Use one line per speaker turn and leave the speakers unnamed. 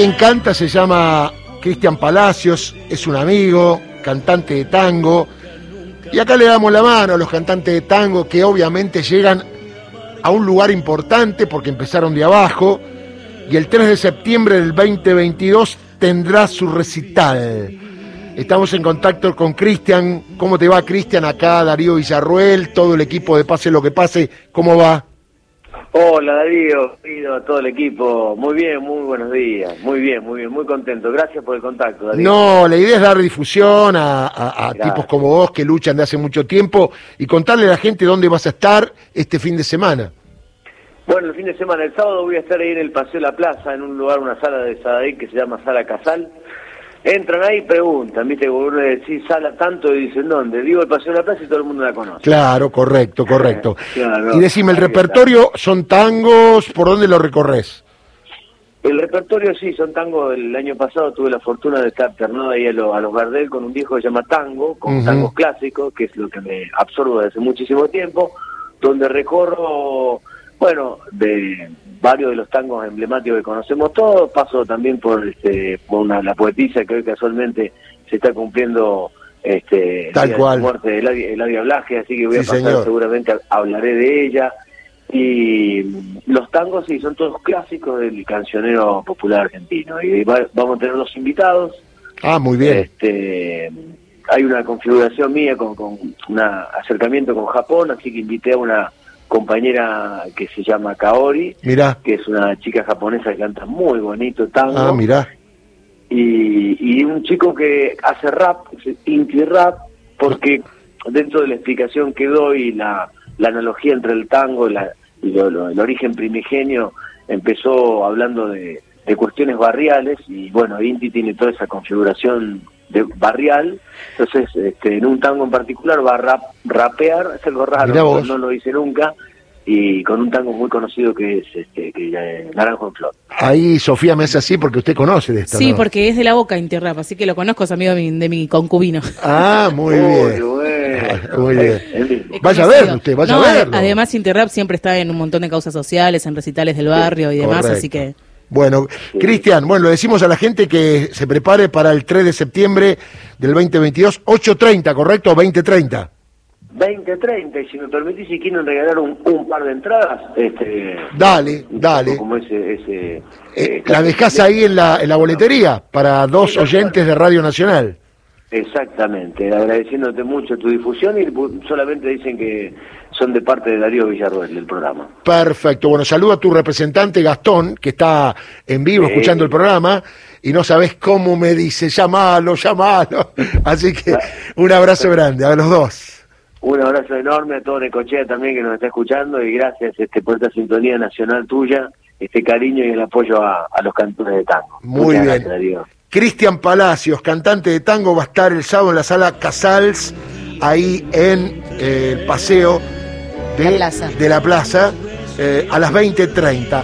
quien canta se llama Cristian Palacios, es un amigo, cantante de tango. Y acá le damos la mano a los cantantes de tango que obviamente llegan a un lugar importante porque empezaron de abajo. Y el 3 de septiembre del 2022 tendrá su recital. Estamos en contacto con Cristian. ¿Cómo te va, Cristian? Acá Darío Villarruel, todo el equipo de Pase lo que pase. ¿Cómo va?
Hola Darío, pido a todo el equipo. Muy bien, muy buenos días. Muy bien, muy bien, muy contento. Gracias por el contacto, Darío.
No, la idea es dar difusión a, a- a tipos como vos que luchan de hace mucho tiempo y contarle a la gente dónde vas a estar este fin de semana.
Bueno, el fin de semana, el sábado voy a estar ahí en el Paseo de la Plaza, en un lugar, una sala de Sadaic que se llama Sala Casal. Entran ahí y preguntan, ¿viste? Uno le decís sala tanto y dicen, ¿dónde? Digo el Paseo de la Plaza y todo el mundo la conoce.
Claro, correcto, correcto.
Claro,
y decime, ¿el
está.
repertorio son tangos? ¿Por dónde lo recorres?
El repertorio sí, son tangos. El año pasado tuve la fortuna de estar ternado ahí a, lo- a los Gardel con un viejo que se llama Tango, con tangos clásicos, que es lo que me absorbo desde hace muchísimo tiempo, donde recorro, bueno, de varios de los tangos emblemáticos que conocemos todos. Paso también por, este, por una, la poetisa que hoy casualmente se está cumpliendo este,
Tal cual.
la muerte de Eladia, Eladia Blasque, así que voy
Sí,
a pasar
señor.
seguramente, hablaré de ella. Y los tangos sí son todos clásicos del cancionero popular argentino. Y va- vamos a tener dos invitados.
Ah, muy bien.
Este, hay una configuración mía con, con un acercamiento con Japón, así que invité a una compañera que se llama Kaori,
Mirá.
que es una chica japonesa que canta muy bonito tango.
Ah, mirá.
y, y un chico que hace rap, inti rap, porque dentro de la explicación que doy, la, la analogía entre el tango y, la- y lo- lo- el origen primigenio, empezó hablando de, de cuestiones barriales y bueno, Inti tiene toda esa configuración de barrial, entonces este, en un tango en particular va a rap- rapear, es algo raro, no lo hice nunca, y con un tango muy conocido que es este, que, eh, Naranjo en Flor.
Ahí Sofía me hace así porque usted conoce de esto.
Sí,
¿no?
porque es de la boca Interrap, así que lo conozco, es amigo de mi, de mi concubino.
Ah, muy
Uy,
bien.
bueno.
Muy bien.
Es
Vaya a verlo usted, vaya
No,
a verlo.
Además, Interrap siempre está en un montón de causas sociales, en recitales del barrio y demás,
Correcto.
así que...
Bueno, Cristian, bueno, le decimos a la gente que se prepare para el 3 de septiembre del 2022, 8.30, ¿correcto? 20.30.
20-30, y si me permitís, si quieren regalar un, un par de entradas, este,
Dale, dale.
como ese, ese
Eh,
eh,
la dejás ahí en la, en la boletería para dos oyentes de Radio Nacional.
Exactamente, agradeciéndote mucho tu difusión y solamente dicen que son de parte de Darío Villarroel del programa.
Perfecto. Bueno, saludo a tu representante Gastón, que está en vivo
Sí.
escuchando el programa, y no sabes cómo me dice, llamalo, llamalo. Así que un abrazo grande a los dos.
Un abrazo enorme a todo Necochea también que nos está escuchando y gracias este, por esta sintonía nacional tuya, este cariño y el apoyo a, a los cantores de tango.
Muy
Muchas
bien.
gracias, Darío.
Cristian Palacios, cantante de tango, va a estar el sábado en la sala Casals, ahí en eh, el paseo de
La plaza.
de la plaza, eh, a las 20.30.